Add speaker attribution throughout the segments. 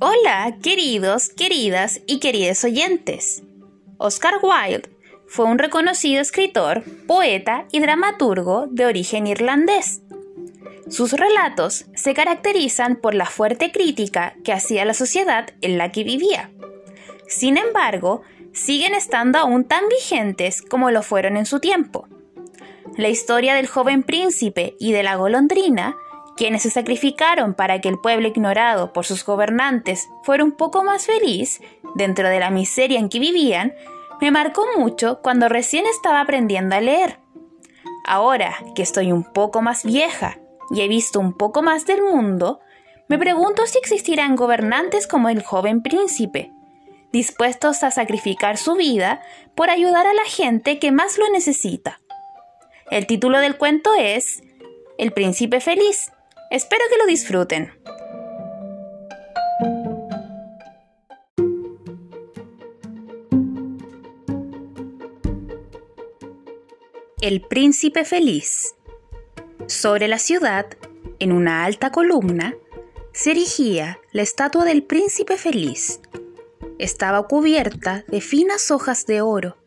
Speaker 1: Hola, queridos, queridas y queridos oyentes. Oscar Wilde fue un reconocido escritor, poeta y dramaturgo de origen irlandés. Sus relatos se caracterizan por la fuerte crítica que hacía la sociedad en la que vivía. Sin embargo, siguen estando aún tan vigentes como lo fueron en su tiempo. La historia del joven príncipe y de la golondrina, quienes se sacrificaron para que el pueblo ignorado por sus gobernantes fuera un poco más feliz dentro de la miseria en que vivían, me marcó mucho cuando recién estaba aprendiendo a leer. Ahora que estoy un poco más vieja y he visto un poco más del mundo, me pregunto si existirán gobernantes como el joven príncipe, dispuestos a sacrificar su vida por ayudar a la gente que más lo necesita. El título del cuento es El príncipe feliz. Espero que lo disfruten. El príncipe feliz. Sobre la ciudad, en una alta columna, se erigía la estatua del príncipe feliz. Estaba cubierta de finas hojas de oro.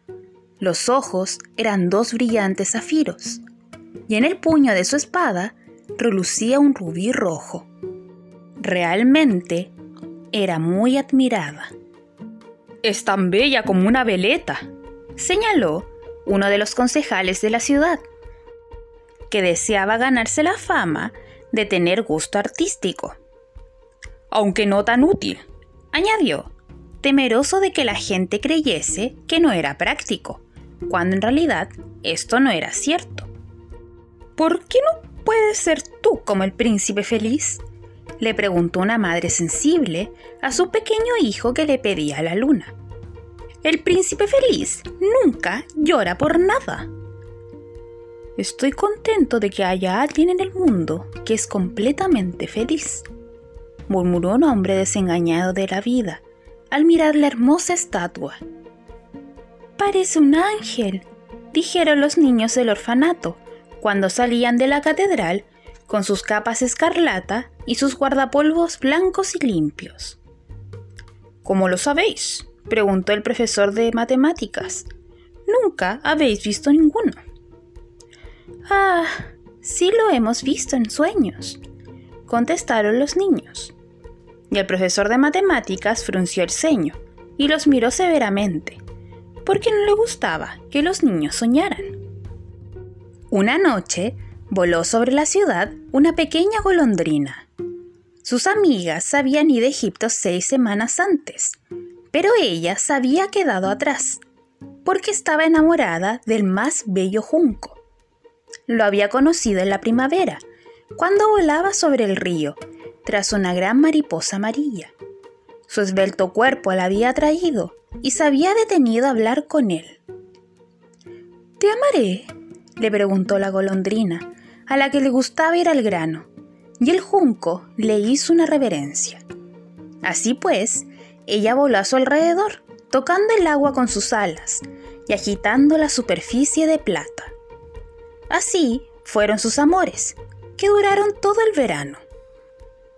Speaker 1: Los ojos eran dos brillantes zafiros, y en el puño de su espada relucía un rubí rojo. Realmente era muy admirada. Es tan bella como una veleta, señaló uno de los concejales de la ciudad, que deseaba ganarse la fama de tener gusto artístico. Aunque no tan útil, añadió, temeroso de que la gente creyese que no era práctico, cuando en realidad esto no era cierto. ¿Por qué no puedes ser tú como el príncipe feliz? le preguntó una madre sensible a su pequeño hijo que le pedía la luna. El príncipe feliz nunca llora por nada. Estoy contento de que haya alguien en el mundo que es completamente feliz, murmuró un hombre desengañado de la vida al mirar la hermosa estatua. Parece un ángel, dijeron los niños del orfanato cuando salían de la catedral con sus capas escarlata y sus guardapolvos blancos y limpios. ¿Cómo lo sabéis? preguntó el profesor de matemáticas. Nunca habéis visto ninguno. Ah, sí lo hemos visto en sueños, contestaron los niños. Y el profesor de matemáticas frunció el ceño y los miró severamente, porque no le gustaba que los niños soñaran. Una noche voló sobre la ciudad una pequeña golondrina. Sus amigas habían ido a Egipto seis semanas antes, pero ella se había quedado atrás, porque estaba enamorada del más bello junco. Lo había conocido en la primavera, cuando volaba sobre el río, tras una gran mariposa amarilla. Su esbelto cuerpo la había atraído y se había detenido a hablar con él. ¿Te amaré? Le preguntó la golondrina, a la que le gustaba ir al grano, y el junco le hizo una reverencia. Así pues, ella voló a su alrededor, tocando el agua con sus alas y agitando la superficie de plata. Así fueron sus amores, que duraron todo el verano.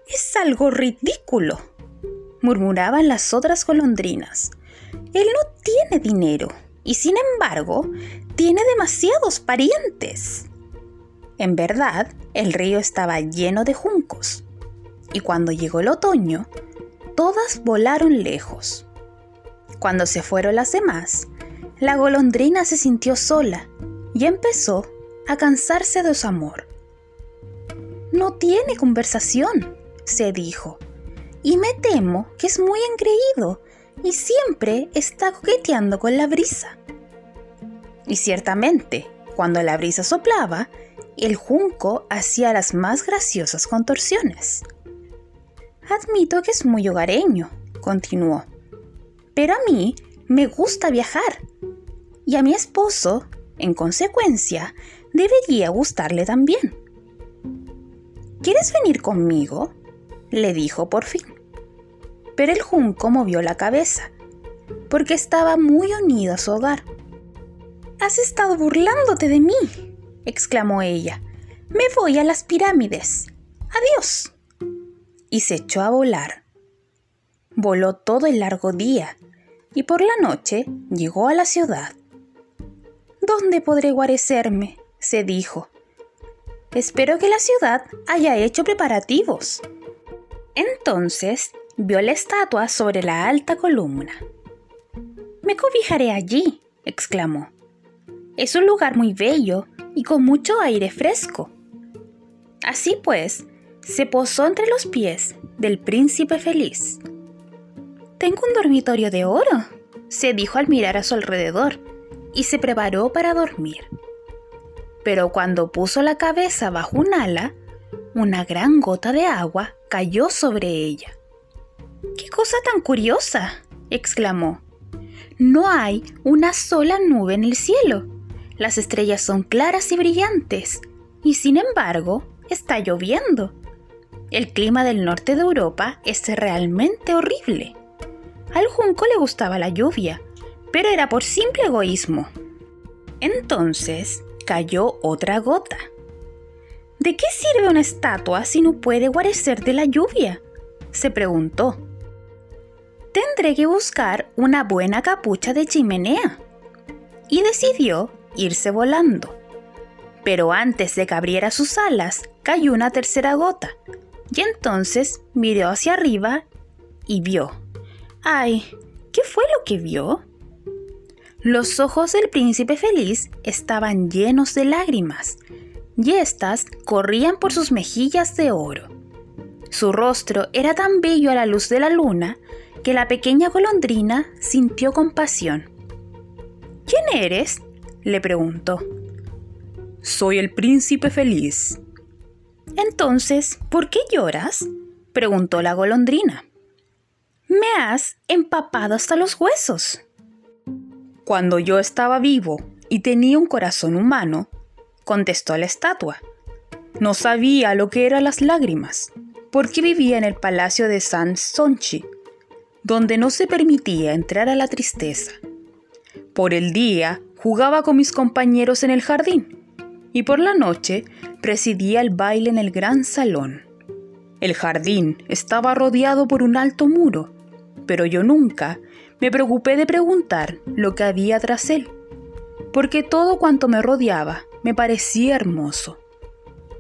Speaker 1: Es algo ridículo, murmuraban las otras golondrinas. Él no tiene dinero y sin embargo tiene demasiados parientes. En verdad, el río estaba lleno de juncos, y cuando llegó el otoño, todas volaron lejos. Cuando se fueron las demás, la golondrina se sintió sola y empezó a cansarse de su amor. No tiene conversación, se dijo, y me temo que es muy engreído y siempre está coqueteando con la brisa. Y ciertamente, cuando la brisa soplaba, el junco hacía las más graciosas contorsiones. Admito que es muy hogareño, continuó. Pero a mí me gusta viajar. Y a mi esposo, en consecuencia, debería gustarle también. ¿Quieres venir conmigo? le dijo por fin. Pero el junco movió la cabeza, porque estaba muy unido a su hogar. Has estado burlándote de mí, exclamó ella. Me voy a las pirámides. Adiós y se echó a volar. voló todo el largo día y por la noche llegó a la ciudad. ¿Dónde podré guarecerme? se dijo. Espero que la ciudad haya hecho preparativos. Entonces vio la estatua sobre la alta columna. Me cobijaré allí, exclamó. Es un lugar muy bello y con mucho aire fresco. Así pues, se posó entre los pies del príncipe feliz. Tengo un dormitorio de oro, se dijo al mirar a su alrededor, y se preparó para dormir. Pero cuando puso la cabeza bajo un ala, una gran gota de agua cayó sobre ella. ¡Qué cosa tan curiosa! exclamó. No hay una sola nube en el cielo. Las estrellas son claras y brillantes, y sin embargo, está lloviendo. El clima del norte de Europa es realmente horrible. Al junco le gustaba la lluvia, pero era por simple egoísmo. Entonces cayó otra gota. ¿De qué sirve una estatua si no puede guarecer de la lluvia? se preguntó. Tendré que buscar una buena capucha de chimenea. Y decidió irse volando. Pero antes de que abriera sus alas, cayó una tercera gota, y entonces miró hacia arriba y vio. ¡Ay! ¿Qué fue lo que vio? Los ojos del príncipe feliz estaban llenos de lágrimas, y éstas corrían por sus mejillas de oro. Su rostro era tan bello a la luz de la luna que la pequeña golondrina sintió compasión. ¿Quién eres? Le preguntó.
Speaker 2: Soy el príncipe feliz.
Speaker 1: Entonces, ¿por qué lloras? preguntó la golondrina. Me has empapado hasta los huesos.
Speaker 2: Cuando yo estaba vivo y tenía un corazón humano, contestó la estatua, no sabía lo que eran las lágrimas, porque vivía en el palacio de San Sonchi, donde no se permitía entrar a la tristeza. Por el día jugaba con mis compañeros en el jardín y por la noche presidía el baile en el gran salón. El jardín estaba rodeado por un alto muro, pero yo nunca me preocupé de preguntar lo que había tras él, porque todo cuanto me rodeaba me parecía hermoso.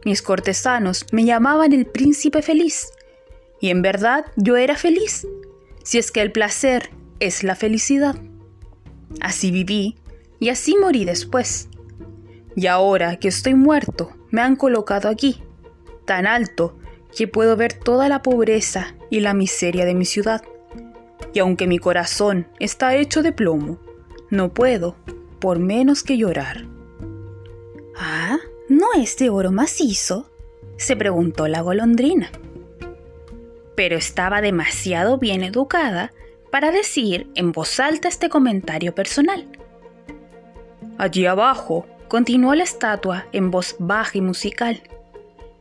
Speaker 2: Mis cortesanos me llamaban el príncipe feliz, y en verdad yo era feliz, si es que el placer es la felicidad. Así viví y así morí después. Y ahora que estoy muerto, me han colocado aquí, tan alto que puedo ver toda la pobreza y la miseria de mi ciudad. Y aunque mi corazón está hecho de plomo, no puedo, por menos que llorar.
Speaker 1: Ah, ¿no es de oro macizo? se preguntó la golondrina. Pero estaba demasiado bien educada para decir en voz alta este comentario personal.
Speaker 2: Allí abajo, continuó la estatua en voz baja y musical.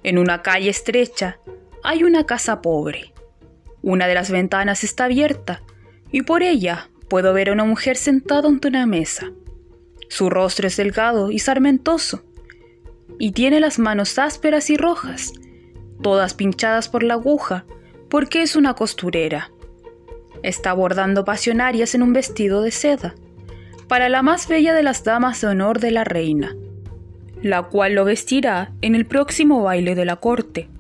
Speaker 2: En una calle estrecha hay una casa pobre. Una de las ventanas está abierta y por ella puedo ver a una mujer sentada ante una mesa. Su rostro es delgado y sarmentoso y tiene las manos ásperas y rojas, todas pinchadas por la aguja porque es una costurera. Está bordando pasionarias en un vestido de seda para la más bella de las damas de honor de la reina, la cual lo vestirá en el próximo baile de la corte.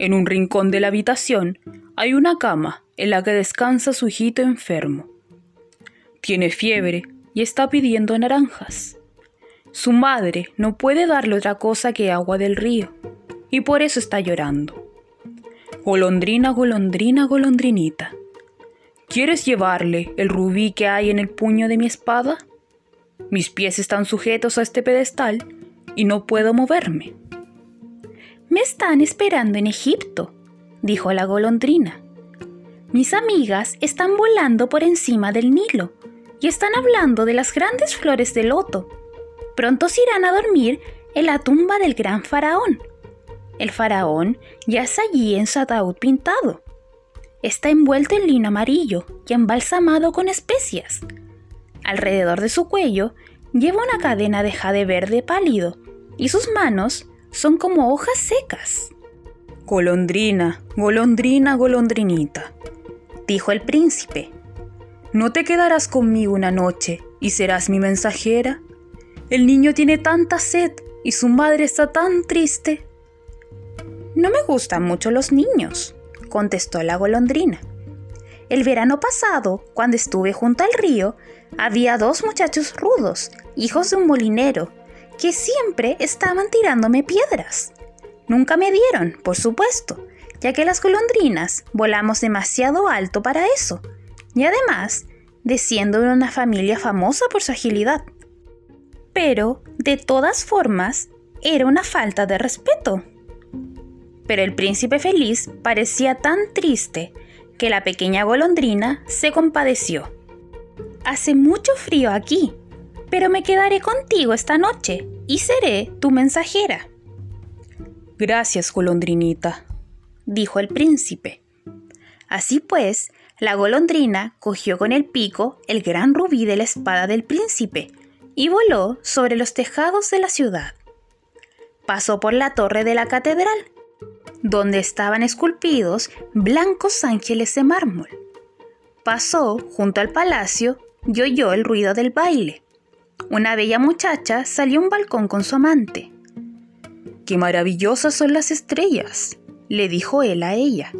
Speaker 2: En un rincón de la habitación hay una cama en la que descansa su hijito enfermo. Tiene fiebre y está pidiendo naranjas. Su madre no puede darle otra cosa que agua del río, y por eso está llorando. Golondrina, golondrina, golondrinita, ¿Quieres llevarle el rubí que hay en el puño de mi espada? Mis pies están sujetos a este pedestal y no puedo moverme.
Speaker 1: Me están esperando en Egipto, dijo la golondrina. Mis amigas están volando por encima del Nilo y están hablando de las grandes flores de loto. Pronto se irán a dormir en la tumba del gran faraón. El faraón ya está allí en su ataúd pintado está envuelto en lino amarillo y embalsamado con especias. Alrededor de su cuello lleva una cadena de jade verde pálido y sus manos son como hojas secas.
Speaker 2: Golondrina, golondrina, golondrinita. dijo el príncipe. ¿No te quedarás conmigo una noche y serás mi mensajera? El niño tiene tanta sed y su madre está tan triste.
Speaker 1: No me gustan mucho los niños, contestó la golondrina. El verano pasado, cuando estuve junto al río, había dos muchachos rudos, hijos de un molinero, que siempre estaban tirándome piedras. Nunca me dieron, por supuesto, ya que las golondrinas volamos demasiado alto para eso, y además, desciendo de una familia famosa por su agilidad. Pero, de todas formas, era una falta de respeto. Pero el príncipe feliz parecía tan triste que la pequeña golondrina se compadeció. Hace mucho frío aquí, pero me quedaré contigo esta noche y seré tu mensajera.
Speaker 2: Gracias, golondrinita, dijo el príncipe.
Speaker 1: Así pues, la golondrina cogió con el pico el gran rubí de la espada del príncipe y voló sobre los tejados de la ciudad. Pasó por la torre de la catedral, donde estaban esculpidos blancos ángeles de mármol. Pasó junto al palacio y oyó el ruido del baile. Una bella muchacha salió a un balcón con su amante.
Speaker 2: ¡Qué maravillosas son las estrellas! le dijo él a ella.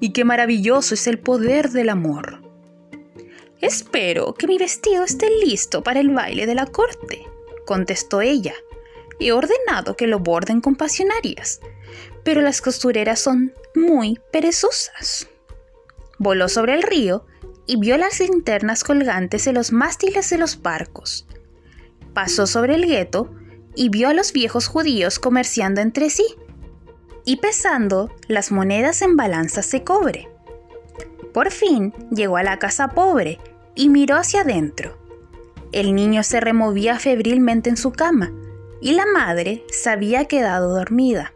Speaker 2: ¡Y qué maravilloso es el poder del amor!
Speaker 1: Espero que mi vestido esté listo para el baile de la corte, contestó ella. He ordenado que lo borden con pasionarias, pero las costureras son muy perezosas. Voló sobre el río y vio las linternas colgantes en los mástiles de los barcos. Pasó sobre el gueto y vio a los viejos judíos comerciando entre sí y pesando las monedas en balanzas de cobre. Por fin llegó a la casa pobre y miró hacia adentro. El niño se removía febrilmente en su cama y la madre se había quedado dormida,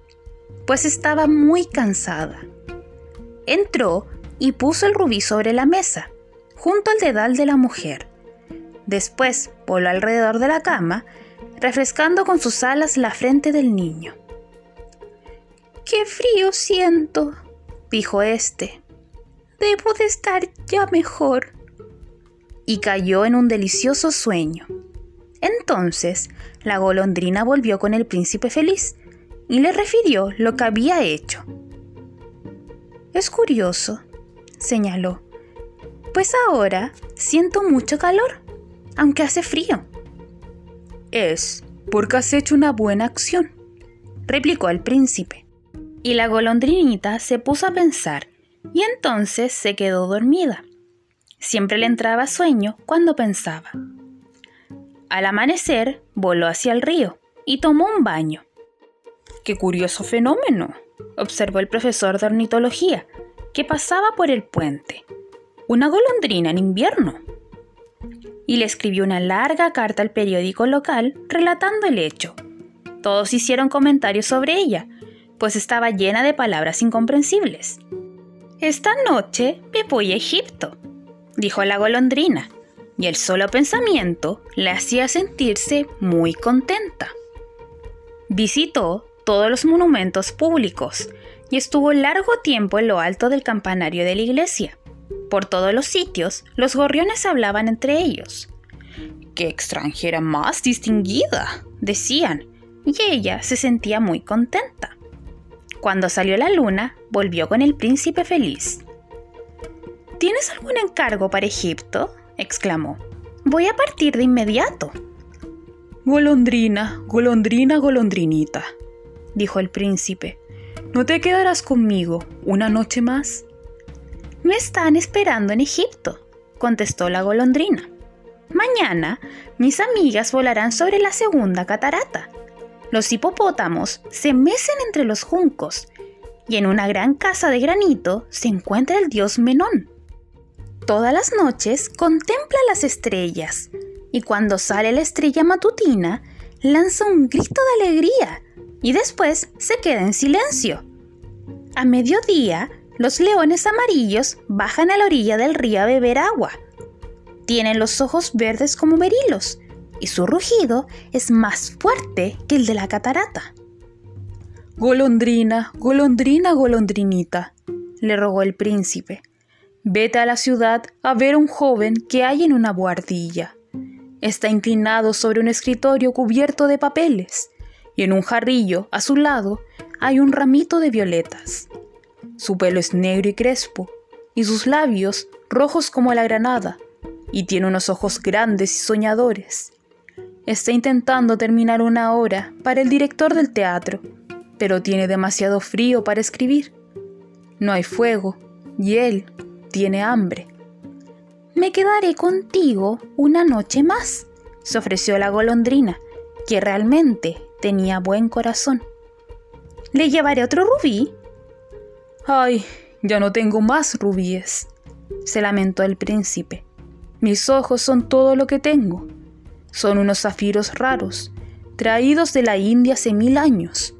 Speaker 1: pues estaba muy cansada. Entró y puso el rubí sobre la mesa, junto al dedal de la mujer. Después voló alrededor de la cama, refrescando con sus alas la frente del niño. ¡Qué frío siento! dijo éste. Debo de estar ya mejor y cayó en un delicioso sueño. Entonces la golondrina volvió con el príncipe feliz y le refirió lo que había hecho. Es curioso, señaló, pues ahora siento mucho calor, aunque hace frío.
Speaker 2: Es porque has hecho una buena acción, replicó el príncipe.
Speaker 1: Y la golondrinita se puso a pensar y entonces se quedó dormida. Siempre le entraba sueño cuando pensaba. Al amanecer, voló hacia el río y tomó un baño.
Speaker 2: ¡Qué curioso fenómeno! observó el profesor de ornitología, que pasaba por el puente. Una golondrina en invierno.
Speaker 1: Y le escribió una larga carta al periódico local relatando el hecho. Todos hicieron comentarios sobre ella, pues estaba llena de palabras incomprensibles. Esta noche me voy a Egipto, dijo la golondrina, y el solo pensamiento le hacía sentirse muy contenta. Visitó todos los monumentos públicos y estuvo largo tiempo en lo alto del campanario de la iglesia. Por todos los sitios, los gorriones hablaban entre ellos. ¡Qué extranjera más distinguida! decían, y ella se sentía muy contenta. Cuando salió la luna, volvió con el príncipe feliz. ¿Tienes algún encargo para Egipto? Exclamó. Voy a partir de inmediato.
Speaker 2: Golondrina, golondrina, golondrinita, dijo el príncipe. ¿No te quedarás conmigo una noche más?
Speaker 1: Me están esperando en Egipto, contestó la golondrina. Mañana mis amigas volarán sobre la segunda catarata. Los hipopótamos se mecen entre los juncos y en una gran casa de granito se encuentra el dios Menón todas las noches contempla las estrellas y cuando sale la estrella matutina lanza un grito de alegría y después se queda en silencio. A mediodía, los leones amarillos bajan a la orilla del río a beber agua. Tienen los ojos verdes como berilos y su rugido es más fuerte que el de la catarata.
Speaker 2: Golondrina, golondrina, golondrinita, le rogó el príncipe. Vete a la ciudad a ver a un joven que hay en una buhardilla. Está inclinado sobre un escritorio cubierto de papeles y en un jarrillo a su lado hay un ramito de violetas. Su pelo es negro y crespo y sus labios rojos como la granada y tiene unos ojos grandes y soñadores. Está intentando terminar una obra para el director del teatro, pero tiene demasiado frío para escribir. No hay fuego y él tiene hambre.
Speaker 1: Me quedaré contigo una noche más, se ofreció la golondrina, que realmente tenía buen corazón. ¿Le llevaré otro rubí?
Speaker 2: Ay, ya no tengo más rubíes, se lamentó el príncipe. Mis ojos son todo lo que tengo. Son unos zafiros raros, traídos de la India hace mil años.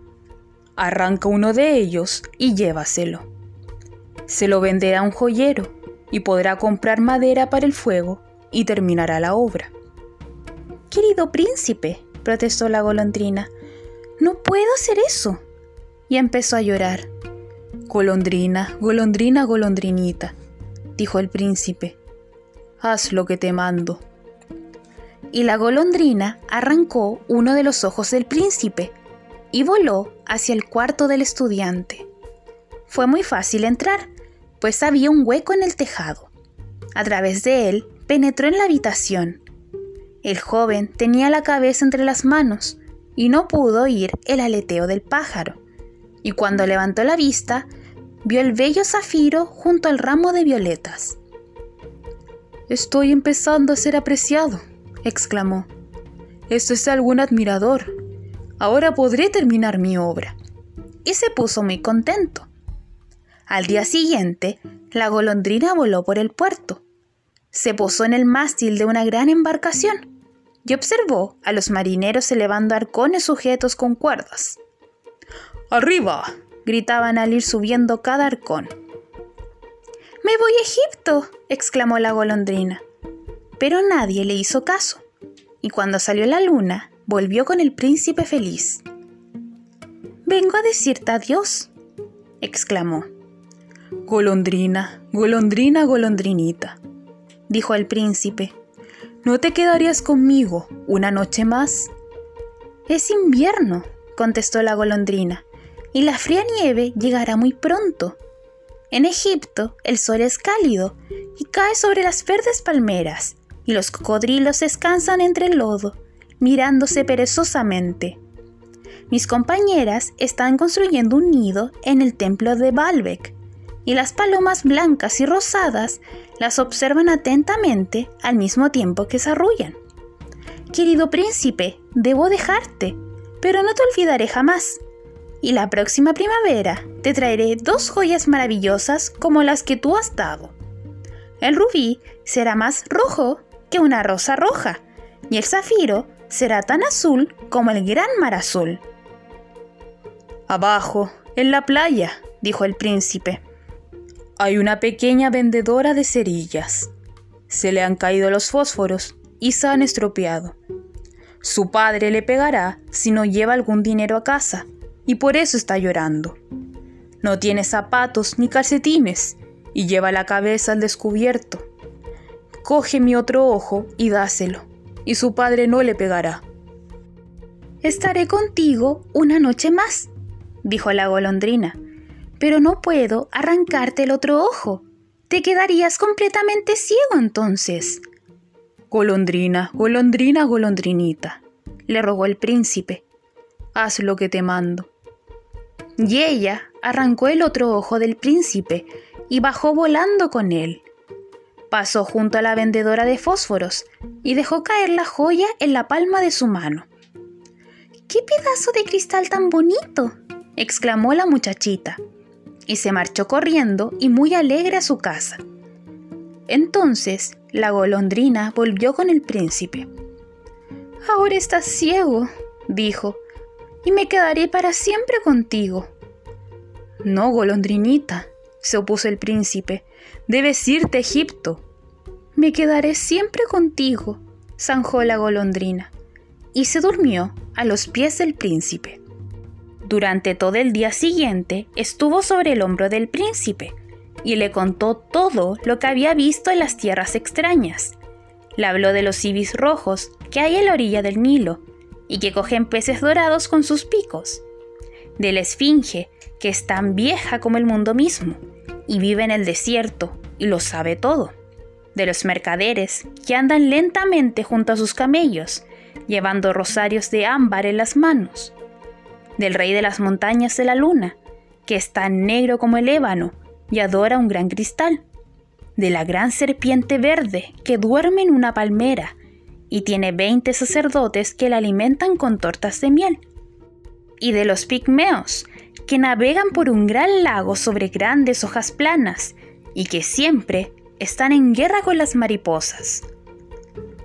Speaker 2: Arranca uno de ellos y llévaselo. Se lo venderá a un joyero y podrá comprar madera para el fuego y terminará la obra.
Speaker 1: Querido príncipe, protestó la golondrina, no puedo hacer eso. Y empezó a llorar.
Speaker 2: Golondrina, golondrina, golondrinita, dijo el príncipe, haz lo que te mando.
Speaker 1: Y la golondrina arrancó uno de los ojos del príncipe y voló hacia el cuarto del estudiante. Fue muy fácil entrar, pues había un hueco en el tejado. A través de él penetró en la habitación. El joven tenía la cabeza entre las manos y no pudo oír el aleteo del pájaro. Y cuando levantó la vista, vio el bello zafiro junto al ramo de violetas.
Speaker 2: Estoy empezando a ser apreciado, exclamó. Esto es algún admirador. Ahora podré terminar mi obra.
Speaker 1: Y se puso muy contento. Al día siguiente, la golondrina voló por el puerto. Se posó en el mástil de una gran embarcación y observó a los marineros elevando arcones sujetos con cuerdas.
Speaker 2: ¡Arriba! gritaban al ir subiendo cada arcón.
Speaker 1: Me voy a Egipto, exclamó la golondrina. Pero nadie le hizo caso, y cuando salió la luna, volvió con el príncipe feliz. Vengo a decirte adiós, exclamó.
Speaker 2: Golondrina, golondrina, golondrinita, dijo el príncipe, ¿no te quedarías conmigo una noche más?
Speaker 1: Es invierno, contestó la golondrina, y la fría nieve llegará muy pronto. En Egipto el sol es cálido y cae sobre las verdes palmeras, y los cocodrilos descansan entre el lodo, mirándose perezosamente. Mis compañeras están construyendo un nido en el templo de Baalbek, y las palomas blancas y rosadas las observan atentamente al mismo tiempo que se arrullan. Querido príncipe, debo dejarte, pero no te olvidaré jamás. Y la próxima primavera te traeré dos joyas maravillosas como las que tú has dado. El rubí será más rojo que una rosa roja, y el zafiro será tan azul como el gran mar azul.
Speaker 2: Abajo, en la playa, dijo el príncipe hay una pequeña vendedora de cerillas. Se le han caído los fósforos y se han estropeado. Su padre le pegará si no lleva algún dinero a casa y por eso está llorando. No tiene zapatos ni calcetines y lleva la cabeza al descubierto. Coge mi otro ojo y dáselo, y su padre no le pegará.
Speaker 1: Estaré contigo una noche más, dijo la golondrina, pero no puedo arrancarte el otro ojo. Te quedarías completamente ciego entonces.
Speaker 2: Golondrina, golondrina, golondrinita, le rogó el príncipe. Haz lo que te mando.
Speaker 1: Y ella arrancó el otro ojo del príncipe y bajó volando con él. Pasó junto a la vendedora de fósforos y dejó caer la joya en la palma de su mano. ¡Qué pedazo de cristal tan bonito! exclamó la muchachita y se marchó corriendo y muy alegre a su casa. Entonces la golondrina volvió con el príncipe. Ahora estás ciego, dijo, y me quedaré para siempre contigo.
Speaker 2: No, golondrinita, se opuso el príncipe, debes irte a Egipto.
Speaker 1: Me quedaré siempre contigo, zanjó la golondrina, y se durmió a los pies del príncipe. Durante todo el día siguiente estuvo sobre el hombro del príncipe, y le contó todo lo que había visto en las tierras extrañas. Le habló de los ibis rojos que hay en la orilla del Nilo y que cogen peces dorados con sus picos, de la esfinge que es tan vieja como el mundo mismo y vive en el desierto y lo sabe todo, de los mercaderes que andan lentamente junto a sus camellos, llevando rosarios de ámbar en las manos, del rey de las montañas de la luna, que es tan negro como el ébano y adora un gran cristal, de la gran serpiente verde que duerme en una palmera y tiene veinte sacerdotes que la alimentan con tortas de miel, y de los pigmeos que navegan por un gran lago sobre grandes hojas planas y que siempre están en guerra con las mariposas.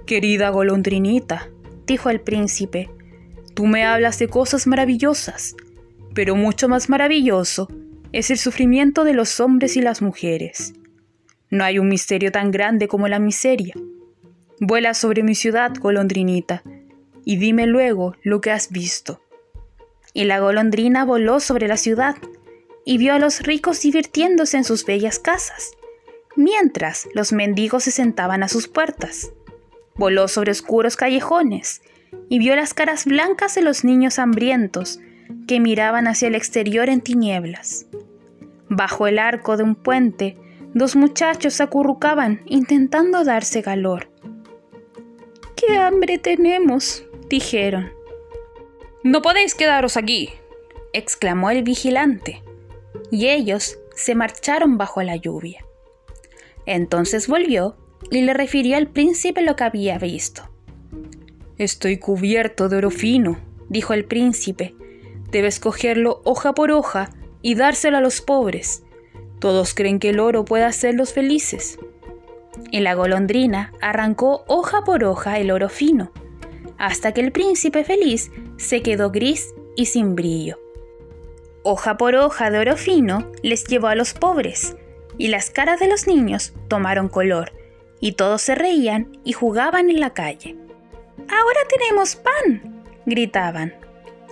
Speaker 2: Querida golondrinita, dijo el príncipe, tú me hablas de cosas maravillosas, pero mucho más maravilloso es el sufrimiento de los hombres y las mujeres. No hay un misterio tan grande como la miseria. Vuela sobre mi ciudad, golondrinita, y dime luego lo que has visto.
Speaker 1: Y la golondrina voló sobre la ciudad, y vio a los ricos divirtiéndose en sus bellas casas, mientras los mendigos se sentaban a sus puertas. Voló sobre oscuros callejones, y vio las caras blancas de los niños hambrientos, que miraban hacia el exterior en tinieblas. Bajo el arco de un puente, dos muchachos se acurrucaban intentando darse calor. ¡Qué hambre tenemos! dijeron.
Speaker 2: No podéis quedaros aquí,
Speaker 1: exclamó el vigilante, y ellos se marcharon bajo la lluvia. Entonces volvió y le refirió al príncipe lo que había visto.
Speaker 2: Estoy cubierto de oro fino, dijo el príncipe. Debes cogerlo hoja por hoja y dárselo a los pobres. Todos creen que el oro puede hacerlos felices.
Speaker 1: Y la golondrina arrancó hoja por hoja el oro fino, hasta que el príncipe feliz se quedó gris y sin brillo. Hoja por hoja de oro fino les llevó a los pobres, y las caras de los niños tomaron color, y todos se reían y jugaban en la calle. Ahora tenemos pan, gritaban.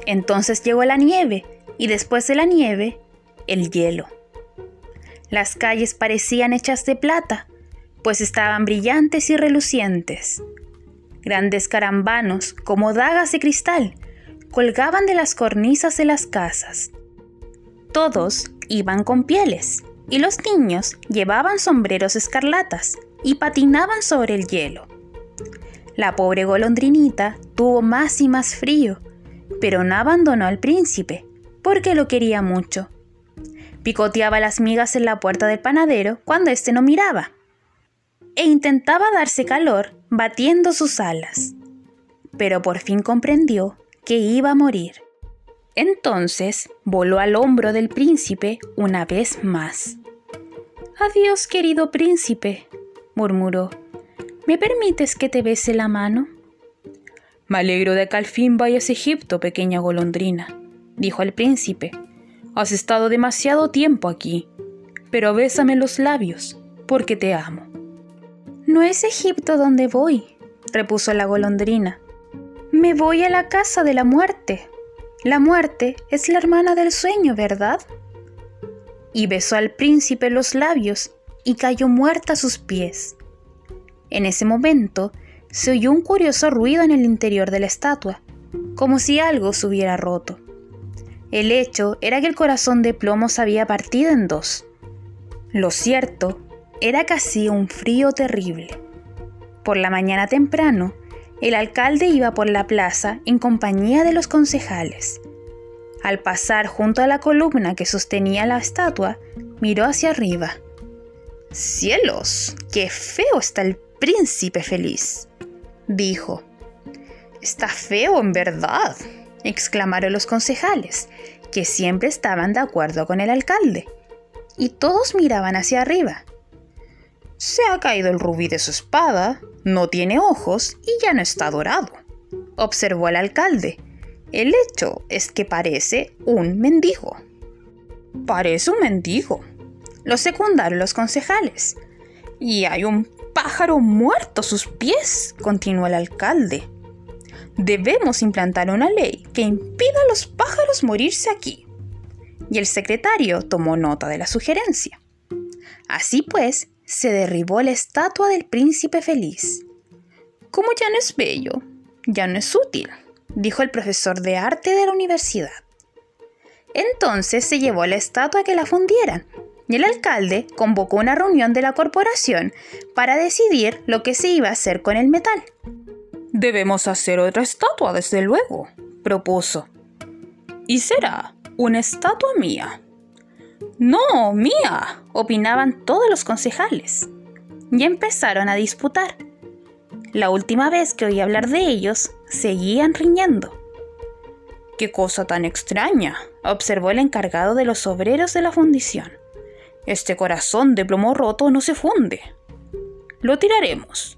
Speaker 1: Entonces llegó la nieve, y después de la nieve, el hielo. Las calles parecían hechas de plata, pues estaban brillantes y relucientes. Grandes carambanos, como dagas de cristal, colgaban de las cornisas de las casas. Todos iban con pieles, y los niños llevaban sombreros escarlatas y patinaban sobre el hielo. La pobre golondrinita tuvo más y más frío, pero no abandonó al príncipe, porque lo quería mucho. Picoteaba las migas en la puerta del panadero cuando éste no miraba. E intentaba darse calor batiendo sus alas. Pero por fin comprendió que iba a morir. Entonces voló al hombro del príncipe una vez más. Adiós, querido príncipe, murmuró. ¿Me permites que te bese la mano?
Speaker 2: Me alegro de que al fin vayas a Egipto, pequeña golondrina, dijo el príncipe. Has estado demasiado tiempo aquí, pero bésame los labios, porque te amo.
Speaker 1: No es Egipto donde voy, repuso la golondrina. Me voy a la casa de la muerte. La muerte es la hermana del sueño, ¿verdad? Y besó al príncipe los labios y cayó muerta a sus pies. En ese momento se oyó un curioso ruido en el interior de la estatua, como si algo se hubiera roto. El hecho era que el corazón de plomo se había partido en dos. Lo cierto era casi un frío terrible. Por la mañana temprano, el alcalde iba por la plaza en compañía de los concejales. Al pasar junto a la columna que sostenía la estatua, miró hacia arriba. ¡Cielos! ¡Qué feo está el príncipe feliz! dijo. Está feo en verdad, exclamaron los concejales, que siempre estaban de acuerdo con el alcalde, y todos miraban hacia arriba. Se ha caído el rubí de su espada, no tiene ojos y ya no está dorado, observó el alcalde. El hecho es que parece un mendigo. Parece un mendigo, lo secundaron los concejales. Y hay un pájaro muerto a sus pies, continuó el alcalde. Debemos implantar una ley que impida a los pájaros morirse aquí. Y el secretario tomó nota de la sugerencia. Así pues, se derribó la estatua del príncipe feliz.
Speaker 2: Como ya no es bello, ya no es útil, dijo el profesor de arte de la universidad.
Speaker 1: Entonces se llevó la estatua que la fundieran y el alcalde convocó una reunión de la corporación para decidir lo que se iba a hacer con el metal.
Speaker 2: Debemos hacer otra estatua, desde luego, propuso. Y será una estatua mía.
Speaker 1: No, mía, opinaban todos los concejales. Y empezaron a disputar. La última vez que oí hablar de ellos, seguían riñendo.
Speaker 2: Qué cosa tan extraña, observó el encargado de los obreros de la fundición. Este corazón de plomo roto no se funde. Lo tiraremos.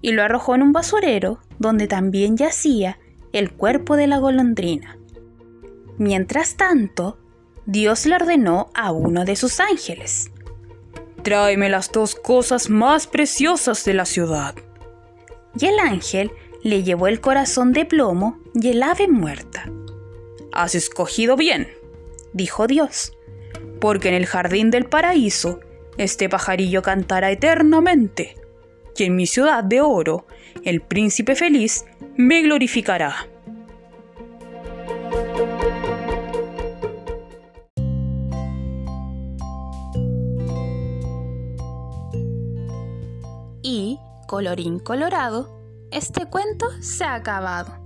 Speaker 1: Y lo arrojó en un basurero donde también yacía el cuerpo de la golondrina. Mientras tanto, Dios le ordenó a uno de sus ángeles.
Speaker 2: Tráeme las dos cosas más preciosas de la ciudad.
Speaker 1: Y el ángel le llevó el corazón de plomo y el ave muerta.
Speaker 2: Has escogido bien, dijo Dios, porque en el jardín del paraíso este pajarillo cantará eternamente, y en mi ciudad de oro el príncipe feliz me glorificará.
Speaker 1: Y, colorín colorado, este cuento se ha acabado.